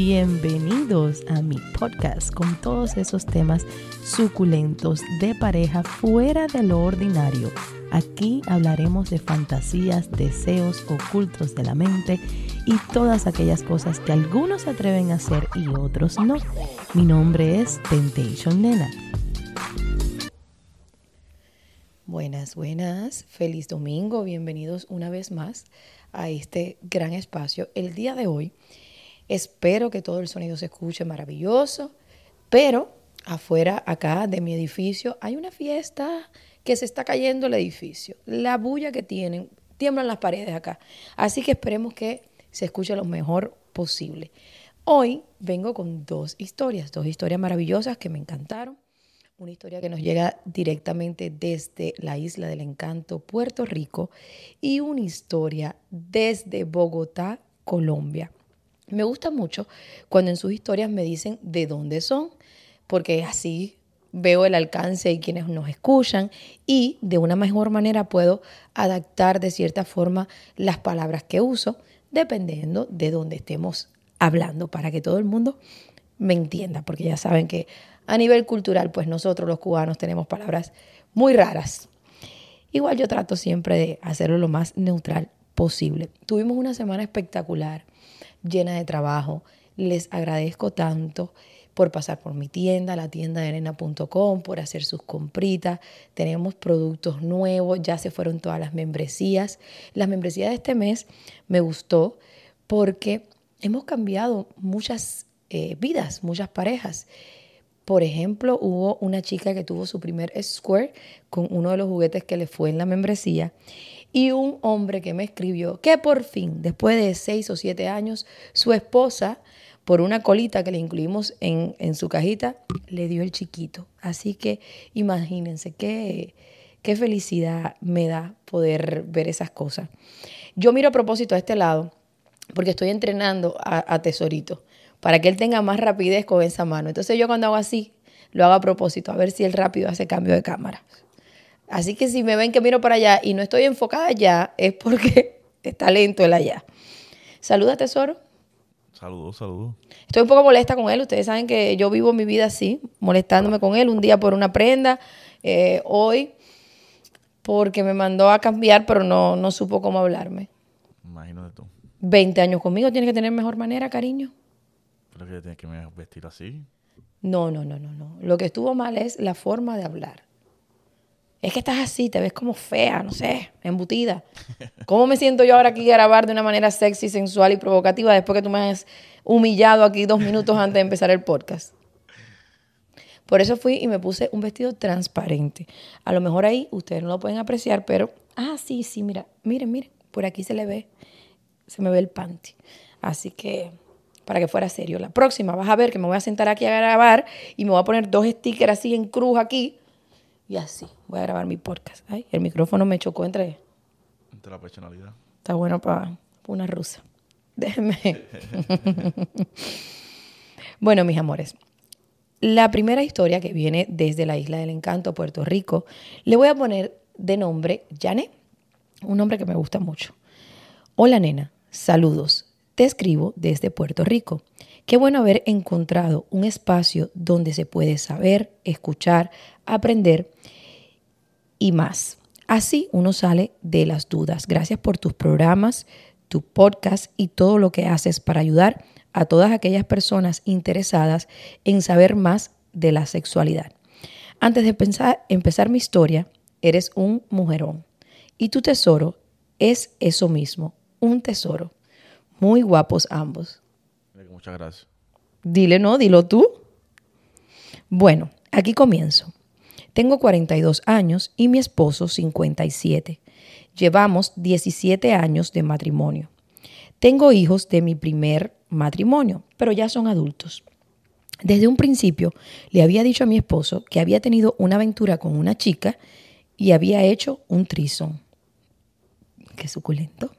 Bienvenidos a mi podcast con todos esos temas suculentos de pareja fuera de lo ordinario. Aquí hablaremos de fantasías, deseos ocultos de la mente y todas aquellas cosas que algunos se atreven a hacer y otros no. Mi nombre es Temptation Nena. Buenas, buenas, feliz domingo, bienvenidos una vez más a este gran espacio. El día de hoy espero que todo el sonido se escuche maravilloso, pero afuera acá de mi edificio hay una fiesta que se está cayendo el edificio. La bulla que tienen, tiemblan las paredes acá. Así que esperemos que se escuche lo mejor posible. Hoy vengo con dos historias, dos historias maravillosas que me encantaron una historia que nos llega directamente desde la isla del encanto, Puerto Rico, y una historia desde Bogotá, Colombia. Me gusta mucho cuando en sus historias me dicen de dónde son, porque así veo el alcance y quienes nos escuchan y de una mejor manera puedo adaptar de cierta forma las palabras que uso dependiendo de dónde estemos hablando para que todo el mundo me entienda, porque ya saben que a nivel cultural, pues nosotros los cubanos tenemos palabras muy raras. Igual yo trato siempre de hacerlo lo más neutral posible. Tuvimos una semana espectacular, llena de trabajo. Les agradezco tanto por pasar por mi tienda, la tienda de arena.com, por hacer sus compritas. Tenemos productos nuevos, ya se fueron todas las membresías. Las membresías de este mes me gustó porque hemos cambiado muchas eh, vidas, muchas parejas. Por ejemplo, hubo una chica que tuvo su primer square con uno de los juguetes que le fue en la membresía y un hombre que me escribió que por fin, después de seis o siete años, su esposa, por una colita que le incluimos en, en su cajita, le dio el chiquito. Así que imagínense qué, qué felicidad me da poder ver esas cosas. Yo miro a propósito a este lado porque estoy entrenando a, a Tesorito para que él tenga más rapidez con esa mano. Entonces yo cuando hago así, lo hago a propósito, a ver si él rápido hace cambio de cámara. Así que si me ven que miro para allá y no estoy enfocada allá, es porque está lento él allá. Saluda, tesoro. Saludos, saludos. Estoy un poco molesta con él. Ustedes saben que yo vivo mi vida así, molestándome con él. Un día por una prenda, eh, hoy porque me mandó a cambiar, pero no, no supo cómo hablarme. Imagínate tú. 20 años conmigo, tiene que tener mejor manera, cariño. Pero que tienes que vestir así. No, no, no, no, no. Lo que estuvo mal es la forma de hablar. Es que estás así, te ves como fea, no sé, embutida. ¿Cómo me siento yo ahora aquí a grabar de una manera sexy, sensual y provocativa después que tú me has humillado aquí dos minutos antes de empezar el podcast? Por eso fui y me puse un vestido transparente. A lo mejor ahí ustedes no lo pueden apreciar, pero, ah, sí, sí, mira, miren, miren, por aquí se le ve, se me ve el panty. Así que para que fuera serio. La próxima vas a ver que me voy a sentar aquí a grabar y me voy a poner dos stickers así en cruz aquí y así voy a grabar mi podcast. Ay, el micrófono me chocó entre... Entre la personalidad. Está bueno para una rusa. Déjenme. bueno, mis amores. La primera historia que viene desde la Isla del Encanto, Puerto Rico, le voy a poner de nombre Janet, un nombre que me gusta mucho. Hola nena, saludos. Te escribo desde Puerto Rico. Qué bueno haber encontrado un espacio donde se puede saber, escuchar, aprender y más. Así uno sale de las dudas. Gracias por tus programas, tu podcast y todo lo que haces para ayudar a todas aquellas personas interesadas en saber más de la sexualidad. Antes de empezar mi historia, eres un mujerón y tu tesoro es eso mismo, un tesoro. Muy guapos ambos. Muchas gracias. Dile no, dilo tú. Bueno, aquí comienzo. Tengo 42 años y mi esposo 57. Llevamos 17 años de matrimonio. Tengo hijos de mi primer matrimonio, pero ya son adultos. Desde un principio le había dicho a mi esposo que había tenido una aventura con una chica y había hecho un trison. Qué suculento.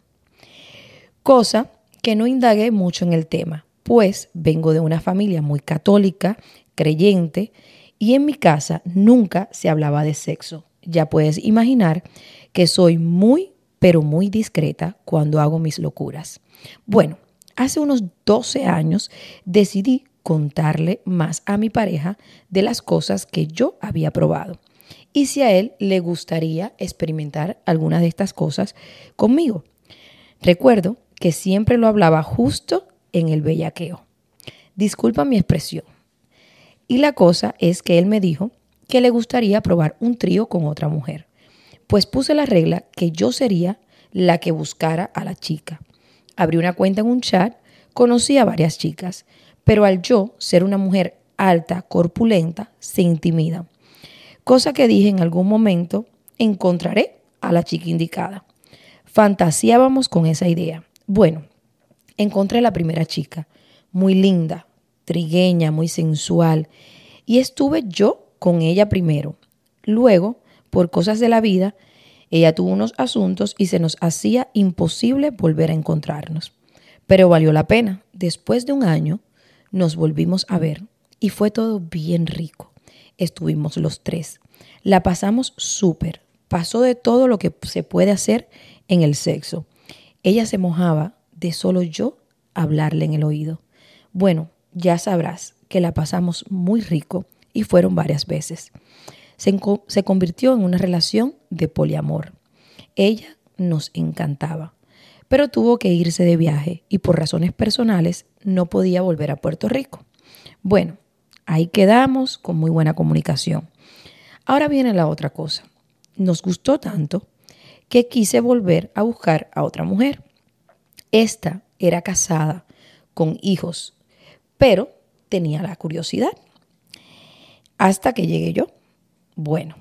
Cosa que no indagué mucho en el tema, pues vengo de una familia muy católica, creyente, y en mi casa nunca se hablaba de sexo. Ya puedes imaginar que soy muy, pero muy discreta cuando hago mis locuras. Bueno, hace unos 12 años decidí contarle más a mi pareja de las cosas que yo había probado y si a él le gustaría experimentar alguna de estas cosas conmigo. Recuerdo que siempre lo hablaba justo en el bellaqueo. Disculpa mi expresión. Y la cosa es que él me dijo que le gustaría probar un trío con otra mujer. Pues puse la regla que yo sería la que buscara a la chica. Abrí una cuenta en un chat, conocí a varias chicas, pero al yo ser una mujer alta, corpulenta, se intimida. Cosa que dije en algún momento, encontraré a la chica indicada. Fantaseábamos con esa idea. Bueno, encontré la primera chica, muy linda, trigueña, muy sensual, y estuve yo con ella primero. Luego, por cosas de la vida, ella tuvo unos asuntos y se nos hacía imposible volver a encontrarnos. Pero valió la pena. Después de un año, nos volvimos a ver y fue todo bien rico. Estuvimos los tres. La pasamos súper. Pasó de todo lo que se puede hacer en el sexo. Ella se mojaba de solo yo hablarle en el oído. Bueno, ya sabrás que la pasamos muy rico y fueron varias veces. Se, convirtió en una relación de poliamor. Ella nos encantaba, pero tuvo que irse de viaje y por razones personales no podía volver a Puerto Rico. Bueno, ahí quedamos con muy buena comunicación. Ahora viene la otra cosa. Nos gustó tanto que quise volver a buscar a otra mujer. Esta era casada, con hijos, pero tenía la curiosidad. Hasta que llegué yo. Bueno,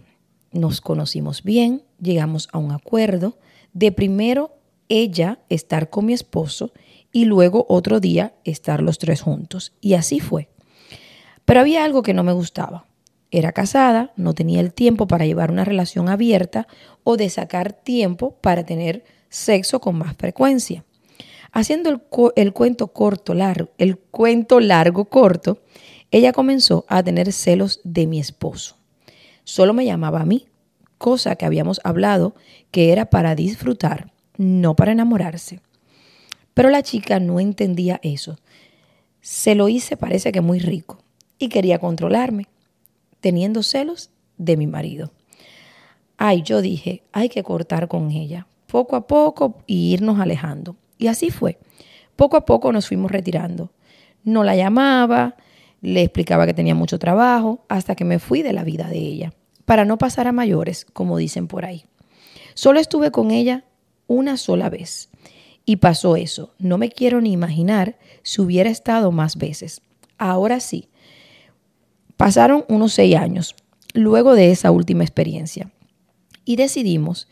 nos conocimos bien, llegamos a un acuerdo de primero ella estar con mi esposo y luego otro día estar los tres juntos. Y así fue. Pero había algo que no me gustaba. Era casada, no tenía el tiempo para llevar una relación abierta o de sacar tiempo para tener sexo con más frecuencia. Haciendo el, cuento corto, largo, el cuento largo corto, ella comenzó a tener celos de mi esposo. Solo me llamaba a mí, cosa que habíamos hablado que era para disfrutar, no para enamorarse. Pero la chica no entendía eso. Se lo hice parece que muy rico y quería controlarme, teniendo celos de mi marido. Ay, yo dije, hay que cortar con ella, poco a poco y irnos alejando. Y así fue. Poco a poco nos fuimos retirando. No la llamaba, le explicaba que tenía mucho trabajo, hasta que me fui de la vida de ella, para no pasar a mayores, como dicen por ahí. Solo estuve con ella una sola vez. Y pasó eso. No me quiero ni imaginar si hubiera estado más veces. Ahora sí. Pasaron unos seis años luego de esa última experiencia. Y decidimos,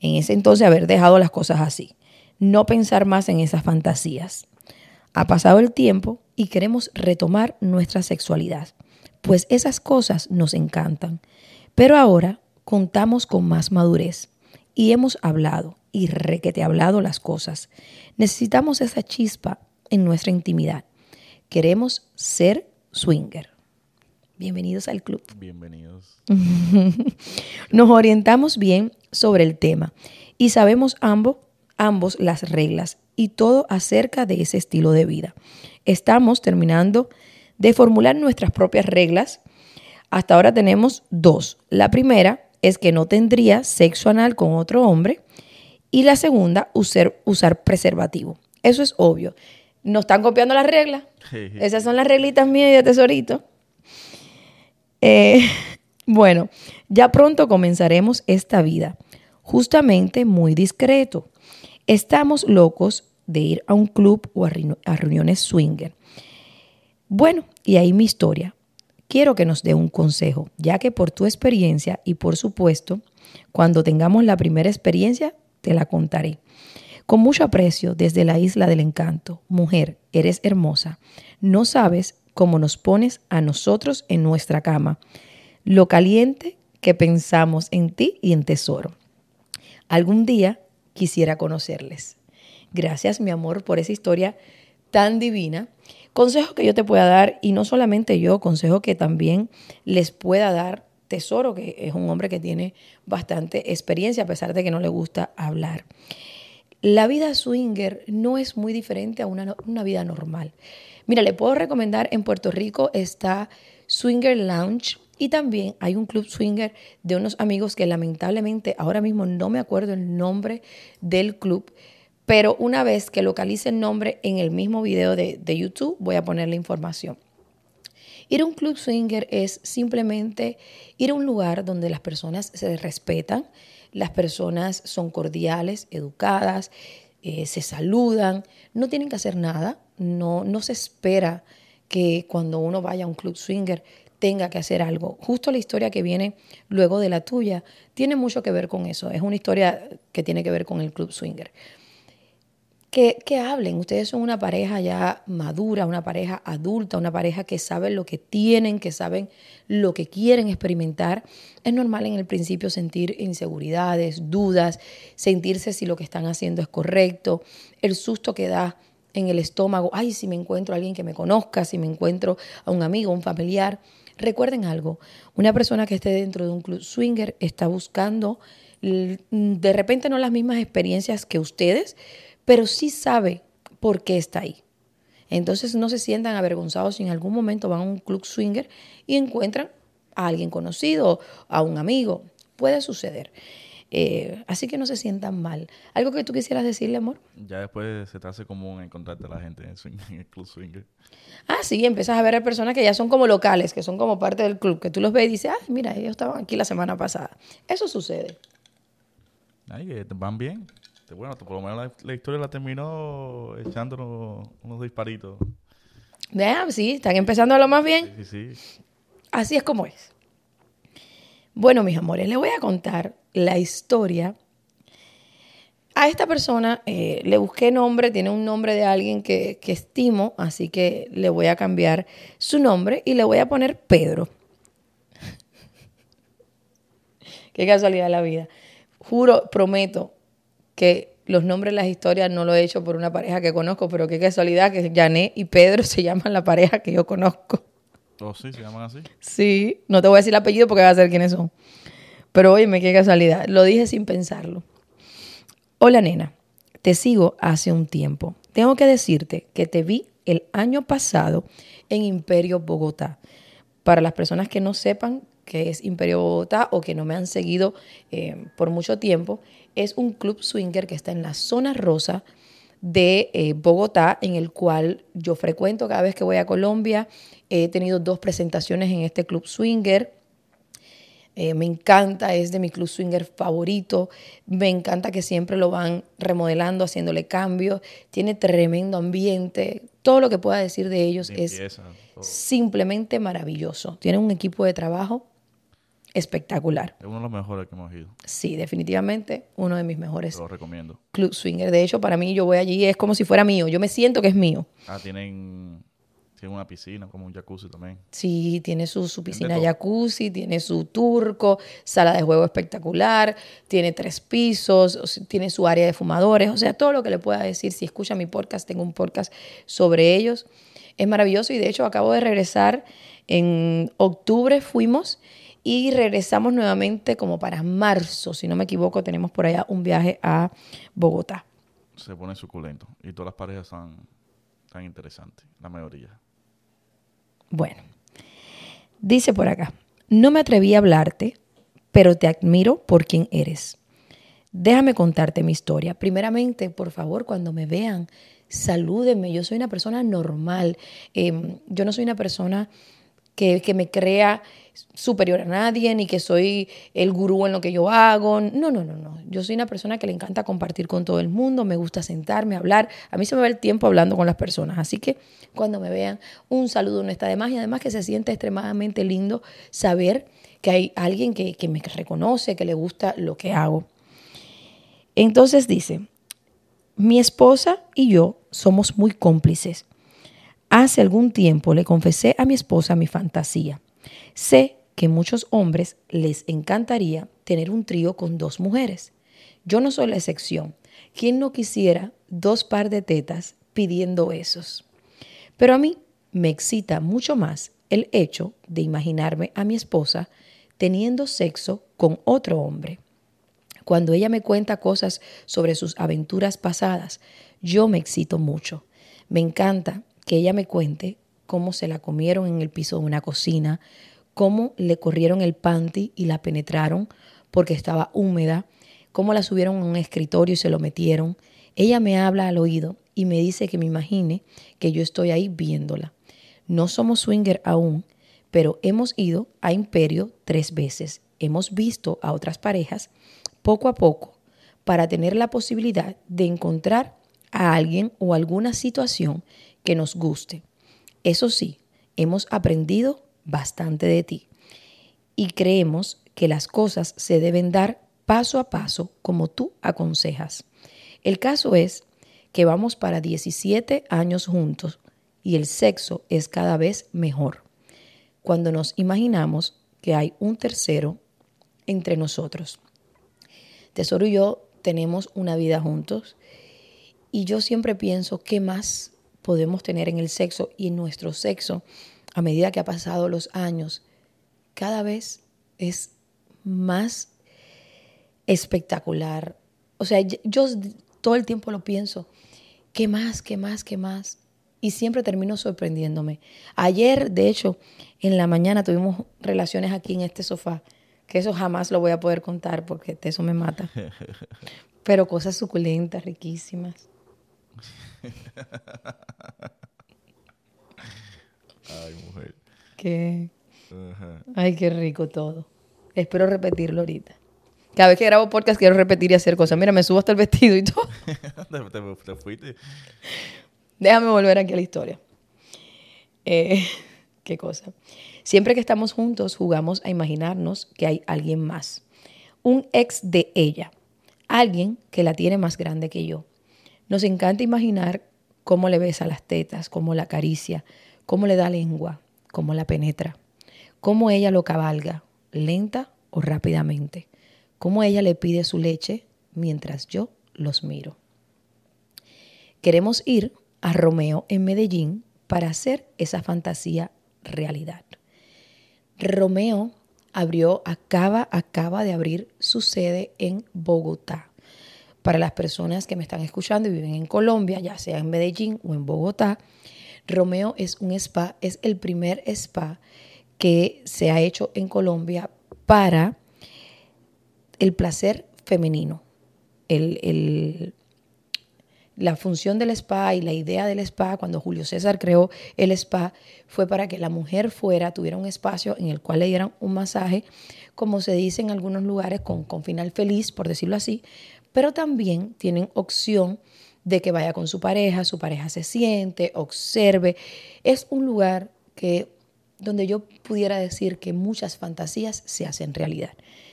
en ese entonces, haber dejado las cosas así no pensar más en esas fantasías. Ha pasado el tiempo y queremos retomar nuestra sexualidad, pues esas cosas nos encantan. Pero ahora contamos con más madurez y hemos hablado y requete hablado las cosas. Necesitamos esa chispa en nuestra intimidad. Queremos ser swinger. Bienvenidos al club. Bienvenidos. Nos orientamos bien sobre el tema y sabemos ambos ambos las reglas y todo acerca de ese estilo de vida. Estamos terminando de formular nuestras propias reglas. Hasta ahora tenemos dos. La primera es que no tendría sexo anal con otro hombre y la segunda, usar, usar preservativo. Eso es obvio. ¿No están copiando las reglas? Esas son las reglitas mías y de tesorito. Eh, bueno, ya pronto comenzaremos esta vida, justamente muy discreto. Estamos locos de ir a un club o a, reuniones swinger. Bueno, y ahí mi historia. Quiero que nos dé un consejo, ya que por tu experiencia y por supuesto, cuando tengamos la primera experiencia, te la contaré. Con mucho aprecio desde la isla del encanto, mujer, eres hermosa. No sabes cómo nos pones a nosotros en nuestra cama, lo caliente que pensamos en ti y en tesoro. Algún día quisiera conocerles. Gracias, mi amor, por esa historia tan divina. Consejo que yo te pueda dar, y no solamente yo, consejo que también les pueda dar Tesoro, que es un hombre que tiene bastante experiencia, a pesar de que no le gusta hablar. La vida swinger no es muy diferente a una, vida normal. Mira, le puedo recomendar, en Puerto Rico está Swinger Lounge y también hay un club swinger de unos amigos que lamentablemente ahora mismo no me acuerdo el nombre del club, pero una vez que localice el nombre en el mismo video de, de YouTube voy a poner la información. Ir a un club swinger es simplemente ir a un lugar donde las personas se respetan, las personas son cordiales, educadas, eh, se saludan, no tienen que hacer nada, no, no se espera que cuando uno vaya a un club swinger tenga que hacer algo. Justo la historia que viene luego de la tuya tiene mucho que ver con eso. Es una historia que tiene que ver con el club swinger que, hablen. Ustedes son una pareja ya madura, una pareja adulta, una pareja que sabe lo que tienen, que saben lo que quieren experimentar. Es normal en el principio sentir inseguridades, dudas, sentirse si lo que están haciendo es correcto, el susto que da en el estómago, ay, si me encuentro a alguien que me conozca, si me encuentro a un amigo, un familiar. Recuerden algo, una persona que esté dentro de un club swinger está buscando de repente no las mismas experiencias que ustedes, pero sí sabe por qué está ahí. Entonces no se sientan avergonzados si en algún momento van a un club swinger y encuentran a alguien conocido, a un amigo. Puede suceder. Eh, así que no se sientan mal. ¿Algo que tú quisieras decirle, amor? Ya después se te hace común encontrarte a la gente en, el club swinger. Ah, sí, empiezas a ver a personas que ya son como locales, que son como parte del club, que tú los ves y dices, ay, mira, ellos estaban aquí la semana pasada. Eso sucede. Ay, van bien. Este, bueno, por lo menos la, historia la terminó echándonos unos disparitos. Sí, están empezando a lo más bien. Sí, sí, sí. Así es como es. Bueno, mis amores, les voy a contar la historia. A esta persona eh, le busqué nombre, tiene un nombre de alguien que, que estimo, así que le voy a cambiar su nombre y le voy a poner Pedro. Qué casualidad de la vida. Juro, prometo, que los nombres de las historias no lo he hecho por una pareja que conozco, pero qué casualidad que Jané y Pedro se llaman la pareja que yo conozco. ¿Oh, sí? ¿Se llaman así? Sí, no te voy a decir el apellido porque va a ser quiénes son. Pero oye, qué casualidad. Lo dije sin pensarlo. Hola, nena. Te sigo hace un tiempo. Tengo que decirte que te vi el año pasado en Imperio Bogotá. Para las personas que no sepan qué es Imperio Bogotá o que no me han seguido eh, por mucho tiempo, es un club swinger que está en la zona rosa de eh, Bogotá, en el cual yo frecuento cada vez que voy a Colombia. He tenido dos presentaciones en este club swinger. Eh, me encanta, es de mi club swinger favorito. Me encanta que siempre lo van remodelando, haciéndole cambios. Tiene tremendo ambiente. Todo lo que pueda decir de ellos es simplemente maravilloso. Tiene un equipo de trabajo espectacular. Es uno de los mejores que hemos ido. Sí, definitivamente uno de mis mejores. Lo recomiendo. Club Swinger. De hecho, para mí yo voy allí es como si fuera mío. Yo me siento que es mío. Ah, tienen, tienen una piscina, como un jacuzzi también. Sí, tiene su, su piscina jacuzzi, tiene su turco, sala de juego espectacular, tiene tres pisos, tiene su área de fumadores. O sea, todo lo que le pueda decir. Si escucha mi podcast, tengo un podcast sobre ellos. Es maravilloso y de hecho acabo de regresar. En octubre fuimos y regresamos nuevamente como para marzo, si no me equivoco, tenemos por allá un viaje a Bogotá. Se pone suculento y todas las parejas son tan interesantes, la mayoría. Bueno, dice por acá, no me atreví a hablarte, pero te admiro por quien eres. Déjame contarte mi historia. Primeramente, por favor, cuando me vean, salúdenme. Yo soy una persona normal. Em, yo no soy una persona que, que me crea superior a nadie, ni que soy el gurú en lo que yo hago. No, no, no, no. Yo soy una persona que le encanta compartir con todo el mundo, me gusta sentarme, hablar. A mí se me va el tiempo hablando con las personas. Así que cuando me vean, un saludo no está de más y además que se siente extremadamente lindo saber que hay alguien que, que me reconoce, que le gusta lo que hago. Entonces dice, mi esposa y yo somos muy cómplices. Hace algún tiempo le confesé a mi esposa mi fantasía. Sé que muchos hombres les encantaría tener un trío con dos mujeres. Yo no soy la excepción. ¿Quién no quisiera dos par de tetas pidiendo esos? Pero a mí me excita mucho más el hecho de imaginarme a mi esposa teniendo sexo con otro hombre. Cuando ella me cuenta cosas sobre sus aventuras pasadas, yo me excito mucho. Me encanta que ella me cuente cómo se la comieron en el piso de una cocina, cómo le corrieron el panty y la penetraron porque estaba húmeda, cómo la subieron a un escritorio y se lo metieron. Ella me habla al oído y me dice que me imagine que yo estoy ahí viéndola. No somos swinger aún, pero hemos ido a Imperio tres veces. Hemos visto a otras parejas poco a poco para tener la posibilidad de encontrar a alguien o alguna situación que nos guste. Eso sí, hemos aprendido bastante de ti y creemos que las cosas se deben dar paso a paso como tú aconsejas. El caso es que vamos para 17 años juntos y el sexo es cada vez mejor. Cuando nos imaginamos que hay un tercero entre nosotros. Tesoro y yo tenemos una vida juntos y yo siempre pienso qué más podemos tener en el sexo y en nuestro sexo a medida que ha pasado los años, cada vez es más espectacular. O sea, yo todo el tiempo lo pienso, ¿qué más, qué más, qué más? Y siempre termino sorprendiéndome. Ayer, de hecho, en la mañana tuvimos relaciones aquí en este sofá, que eso jamás lo voy a poder contar porque eso me mata. Pero cosas suculentas, riquísimas. Ay, mujer. Qué. Ay, qué rico todo. Espero repetirlo ahorita. Cada vez que grabo podcast quiero repetir y hacer cosas. Mira, me subo hasta el vestido y todo. te, fuiste. Déjame volver aquí a la historia. Eh, qué cosa. Siempre que estamos juntos jugamos a imaginarnos que hay alguien más. Un ex de ella. Alguien que la tiene más grande que yo. Nos encanta imaginar cómo le besa las tetas, cómo la acaricia, cómo le da lengua, cómo la penetra, cómo ella lo cabalga, lenta o rápidamente, cómo ella le pide su leche mientras yo los miro. Queremos ir a Romeo en Medellín para hacer esa fantasía realidad. Romeo abrió, acaba, acaba de abrir su sede en Bogotá. Para las personas que me están escuchando y viven en Colombia, ya sea en Medellín o en Bogotá, Romeo es un spa, es el primer spa que se ha hecho en Colombia para el placer femenino. la función del spa y la idea del spa, cuando Julio César creó el spa, fue para que la mujer fuera, tuviera un espacio en el cual le dieran un masaje, como se dice en algunos lugares, con, con final feliz, por decirlo así, pero también tienen opción de que vaya con su pareja, su pareja se siente, observe. Es un lugar que donde yo pudiera decir que muchas fantasías se hacen realidad.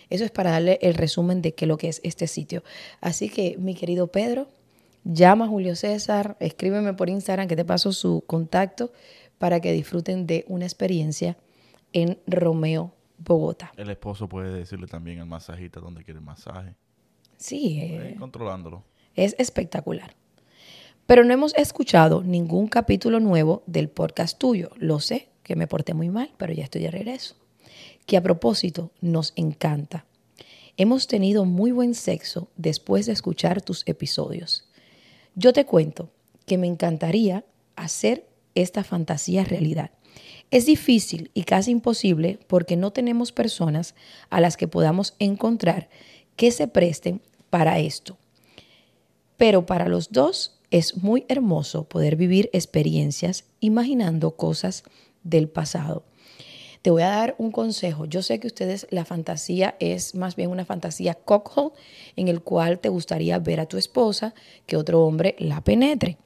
Eso es para darle el resumen de qué lo que es este sitio. Así que, mi querido Pedro, llama a Julio César, escríbeme por Instagram que te paso su contacto para que disfruten de una experiencia en Romeo, Bogotá. El esposo puede decirle también al masajista dónde quiere el masaje. Sí. Eh, controlándolo. Es espectacular. Pero no hemos escuchado ningún capítulo nuevo del podcast tuyo. Lo sé, que me porté muy mal, pero ya estoy de regreso. Que a propósito, nos encanta. Hemos tenido muy buen sexo después de escuchar tus episodios. Yo te cuento que me encantaría hacer esta fantasía realidad. Es difícil y casi imposible porque no tenemos personas a las que podamos encontrar que se presten para esto. Pero para los dos es muy hermoso poder vivir experiencias imaginando cosas del pasado. Te voy a dar un consejo. Yo sé que ustedes la fantasía es más bien una fantasía cocktail en el cual te gustaría ver a tu esposa que otro hombre la penetre.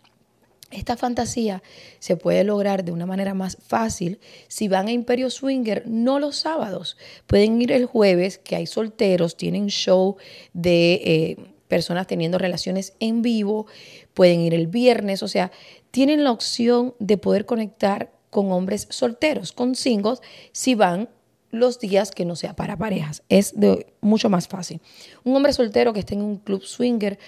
Esta fantasía se puede lograr de una manera más fácil si van a Imperio Swinger, no los sábados. Pueden ir el jueves, que hay solteros, tienen show de eh, personas teniendo relaciones en vivo, pueden ir el viernes, o sea, tienen la opción de poder conectar con hombres solteros, con singles, si van los días que no sea para parejas. Es mucho más fácil. Un hombre soltero que esté en un club swinger,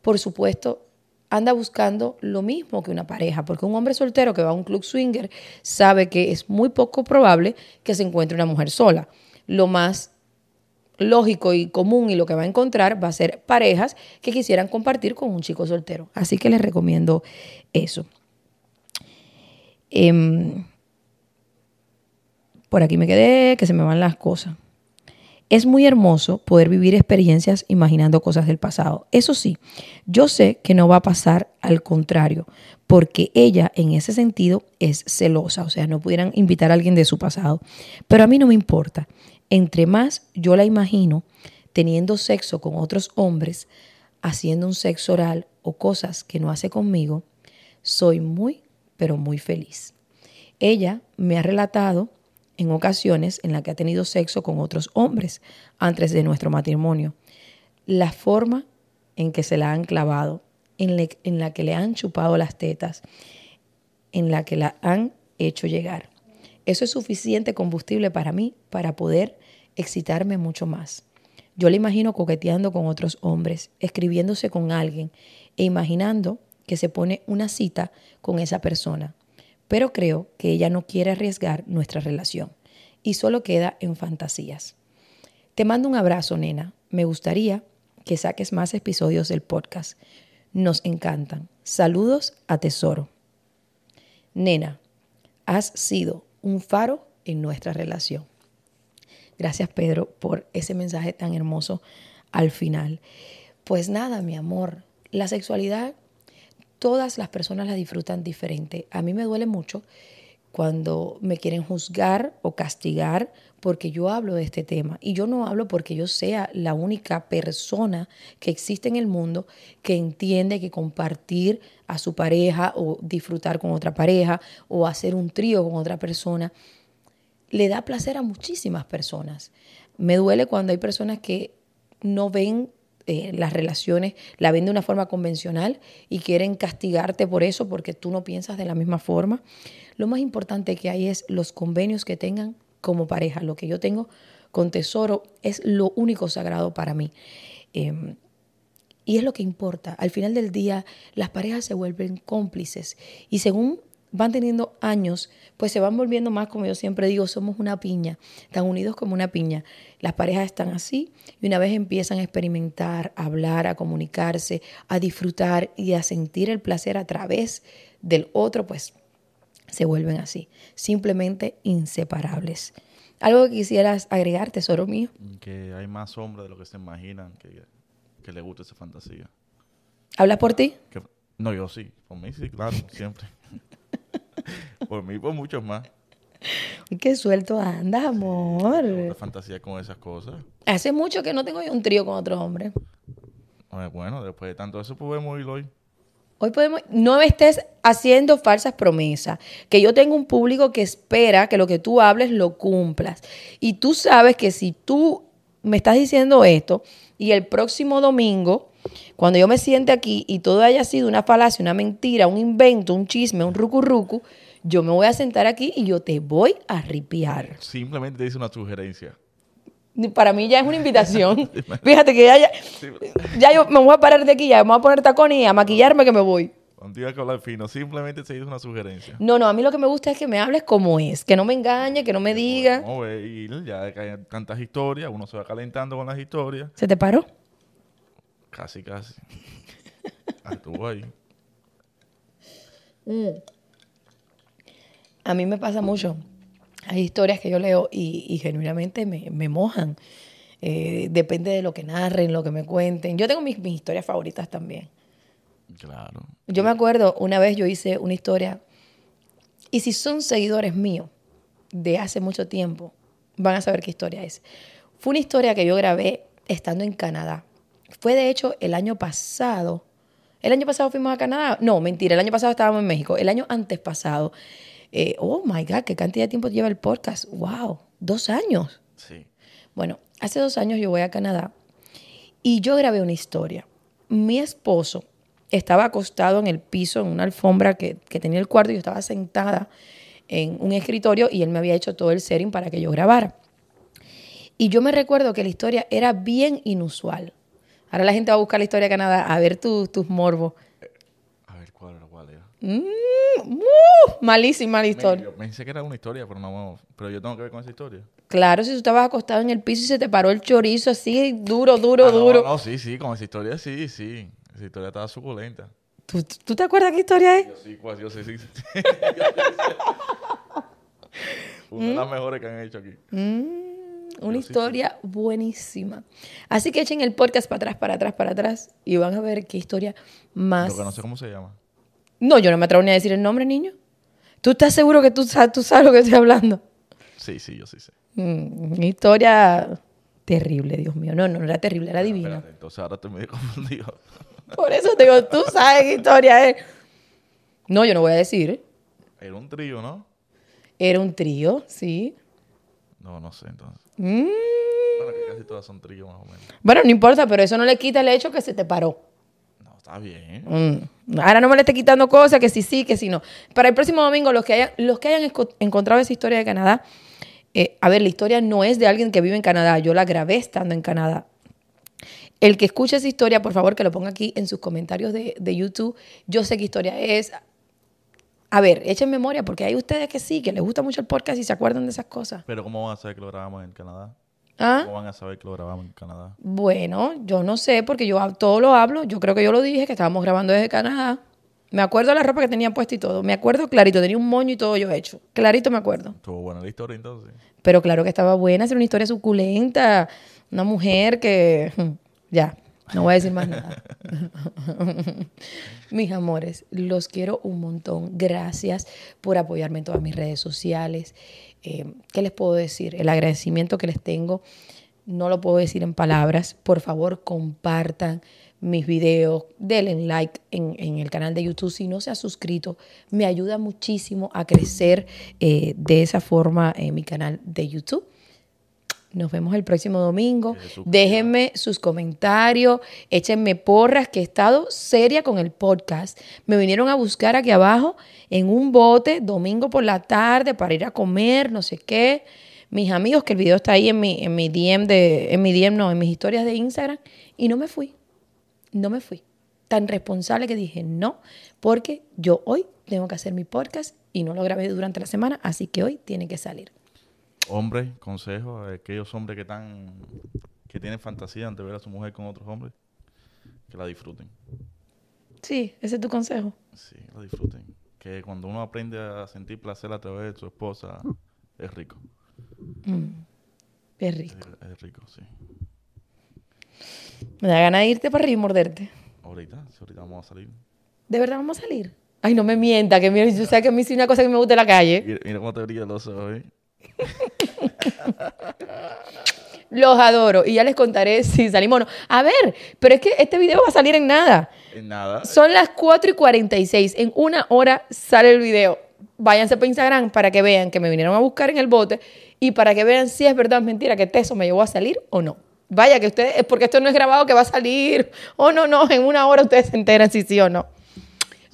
por supuesto, anda buscando lo mismo que una pareja, porque un hombre soltero que va a un club swinger sabe que es muy poco probable que se encuentre una mujer sola. Lo más lógico y común y lo que va a encontrar va a ser parejas que quisieran compartir con un chico soltero. Así que les recomiendo eso. Em, por aquí me quedé, que se me van las cosas. Es muy hermoso poder vivir experiencias imaginando cosas del pasado. Eso sí, yo sé que no va a pasar al contrario, porque ella en ese sentido es celosa, o sea, no pudieran invitar a alguien de su pasado. Pero a mí no me importa. Entre más yo la imagino teniendo sexo con otros hombres, haciendo un sexo oral o cosas que no hace conmigo, soy muy, pero muy feliz. Ella me ha relatado en ocasiones en la que ha tenido sexo con otros hombres antes de nuestro matrimonio. La forma en que se la han clavado, en, en la que le han chupado las tetas, en la que la han hecho llegar. Eso es suficiente combustible para mí para poder excitarme mucho más. Yo la imagino coqueteando con otros hombres, escribiéndose con alguien e imaginando que se pone una cita con esa persona pero creo que ella no quiere arriesgar nuestra relación y solo queda en fantasías. Te mando un abrazo, nena. Me gustaría que saques más episodios del podcast. Nos encantan. Saludos a Tesoro. Nena, has sido un faro en nuestra relación. Gracias, Pedro, por ese mensaje tan hermoso al final. Pues nada, mi amor, la sexualidad todas las personas la disfrutan diferente. A mí me duele mucho cuando me quieren juzgar o castigar porque yo hablo de este tema. Y yo no hablo porque yo sea la única persona que existe en el mundo que entiende que compartir a su pareja o disfrutar con otra pareja o hacer un trío con otra persona le da placer a muchísimas personas. Me duele cuando hay personas que no ven eh, las relaciones, la ven de una forma convencional y quieren castigarte por eso porque tú no piensas de la misma forma. Lo más importante que hay es los convenios que tengan como pareja. Lo que yo tengo con Tesoro es lo único sagrado para mí. Em, y es lo que importa. Al final del día, las parejas se vuelven cómplices. Y según van teniendo años, pues se van volviendo más, como yo siempre digo, somos una piña, tan unidos como una piña. Las parejas están así y una vez empiezan a experimentar, a hablar, a comunicarse, a disfrutar y a sentir el placer a través del otro, pues se vuelven así, simplemente inseparables. ¿Algo que quisieras agregar, tesoro mío? Que hay más hombres de lo que se imaginan que, que le gusta esa fantasía. ¿Hablas por ti? no, yo sí. Por mí sí, claro, siempre. por mí, por muchos más. Qué suelto andas, amor. Una fantasía con esas cosas. Hace mucho que no tengo un trío con otro hombre. Bueno, después de tanto eso podemos ir hoy. Hoy podemos, no estés haciendo falsas promesas, que yo tengo un público que espera que lo que tú hables lo cumplas. Y tú sabes que si tú me estás diciendo esto y el próximo domingo, cuando yo me siente aquí y todo haya sido una falacia, una mentira, un invento, un chisme, un rucu yo me voy a sentar aquí y yo te voy a ripiar. Simplemente te dice una sugerencia. Para mí ya es una invitación. Fíjate que ya, ya, ya, yo me voy a parar de aquí, ya me voy a poner tacones y a maquillarme que me voy. Contigo que hablar fino, simplemente se dice una sugerencia. No, no, a mí lo que me gusta es que me hables como es, que no me engañe, que no me diga. A ver, ya hay tantas historias, uno se va calentando con las historias. ¿Se te paró? Casi, casi. Estuvo ahí. Mm. A mí me pasa mucho. Hay historias que yo leo y, genuinamente me, mojan. Eh, depende de lo que narren, lo que me cuenten. Yo tengo mis, historias favoritas también. Claro. Yo me acuerdo, una vez yo hice una historia, y si son seguidores míos de hace mucho tiempo, van a saber qué historia es. Fue una historia que yo grabé estando en Canadá. Fue de hecho el año pasado. ¿El año pasado fuimos a Canadá? No, mentira, el año pasado estábamos en México. El año antes pasado eh, oh my God, ¿qué cantidad de tiempo lleva el podcast? ¡Wow! ¿Dos años? Sí. Bueno, hace dos años yo voy a Canadá y yo grabé una historia. Mi esposo estaba acostado en el piso, en una alfombra que, que tenía el cuarto, y yo estaba sentada en un escritorio y él me había hecho todo el setting para que yo grabara. Y yo me recuerdo que la historia era bien inusual. Ahora la gente va a buscar la historia de Canadá a ver tus morbos. A ver cuál, cuál era. Mm, uh, malísima la historia. Yo pensé que era una historia, pero no, pero yo tengo que ver con esa historia. Claro, si tú estabas acostado en el piso y se te paró el chorizo así, duro, duro, Ah, no, duro. No, sí, sí, con esa historia sí, sí. Esa historia estaba suculenta. ¿Tú, tú te acuerdas qué historia es? Yo sí, pues, yo sí, sí. sí. Una de las mejores que han hecho aquí. Mm, una historia buenísima. Así que echen el podcast para atrás, para atrás, para atrás y van a ver qué historia más. Lo que no sé cómo se llama. No, yo no me atrevo ni a decir el nombre, niño. ¿Tú estás seguro que tú, tú sabes lo que estoy hablando? Sí, sí, yo sí sé. Mm, una historia terrible, Dios mío. No, no, no era terrible, era divina. Espérate, entonces ahora estoy medio confundido. Por eso te digo, tú sabes qué historia es. No, yo no voy a decir. Era un trío, ¿no? Era un trío, sí. No, no sé entonces. Mm. Bueno, que casi todas son tríos más o menos. Bueno, no importa, pero eso no le quita el hecho que se te paró. No, está bien. Mm. Ahora no me le esté quitando cosas, que sí, sí, que sí, no. Para el próximo domingo, los que hayan, los que hayan encontrado esa historia de Canadá, eh, a ver, la historia no es de alguien que vive en Canadá, yo la grabé estando en Canadá. El que escuche esa historia, por favor, que lo ponga aquí en sus comentarios de, de YouTube. Yo sé qué historia es. A ver, echen memoria, porque hay ustedes que sí, que les gusta mucho el podcast y se acuerdan de esas cosas. Pero ¿cómo van a saber que lo grabamos en Canadá? ¿Ah? ¿Cómo van a saber que lo grabamos en Canadá? Bueno, yo no sé, porque yo todo lo hablo. Yo creo que yo lo dije, que estábamos grabando desde Canadá. Me acuerdo de la ropa que tenía puesta y todo. Me acuerdo clarito, tenía un moño y todo yo hecho. Clarito me acuerdo. Estuvo buena la historia entonces. Pero claro que estaba buena, era una historia suculenta. Una mujer que... Ya, no voy a decir más nada. Mis amores, los quiero un montón. Gracias por apoyarme en todas mis redes sociales. Eh, ¿Qué les puedo decir? El agradecimiento que les tengo no lo puedo decir en palabras. Por favor, compartan mis videos, denle like en, el canal de YouTube. Si no se ha suscrito, me ayuda muchísimo a crecer eh, de esa forma en mi canal de YouTube. Nos vemos el próximo domingo. Déjenme sus comentarios, échenme porras, que he estado seria con el podcast. Me vinieron a buscar aquí abajo en un bote domingo por la tarde para ir a comer, no sé qué. Mis amigos, que el video está ahí en mi, en mi DM de, en mi DM, no, en mis historias de Instagram, y no me fui. No me fui. Tan responsable que dije no, porque yo hoy tengo que hacer mi podcast y no lo grabé durante la semana, así que hoy tiene que salir. Hombres, consejos a aquellos hombres que están que tienen fantasía ante ver a su mujer con otros hombres, que la disfruten. Sí, ese es tu consejo. Sí, la disfruten. Que cuando uno aprende a sentir placer a través de su esposa, es rico. Qué Es, rico. es rico, sí. Me da ganas de irte para arriba y morderte. Ahorita, sí, ahorita vamos a salir. ¿De verdad vamos a salir? Ay, no me mienta, que mira, yo sé que a mí sí una cosa que me gusta en la calle. Mira, mira cómo te brilla los ojos, ¿eh? Los adoro y ya les contaré si salimos o no. A ver, pero es que este video va a salir en nada. En nada. Son las 4 y 46. En una hora sale el video. Váyanse para Instagram para que vean que me vinieron a buscar en el bote y para que vean si es verdad o es mentira que Teso me llevó a salir o no. Vaya, que ustedes, es porque esto no es grabado que va a salir. O no, no, en una hora ustedes se enteran si sí o no.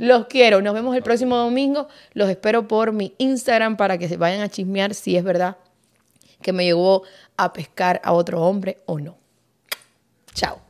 Los quiero. Nos vemos el próximo domingo. Los espero por mi Instagram para que se vayan a chismear si es verdad que me llevó a pescar a otro hombre o no. Chao.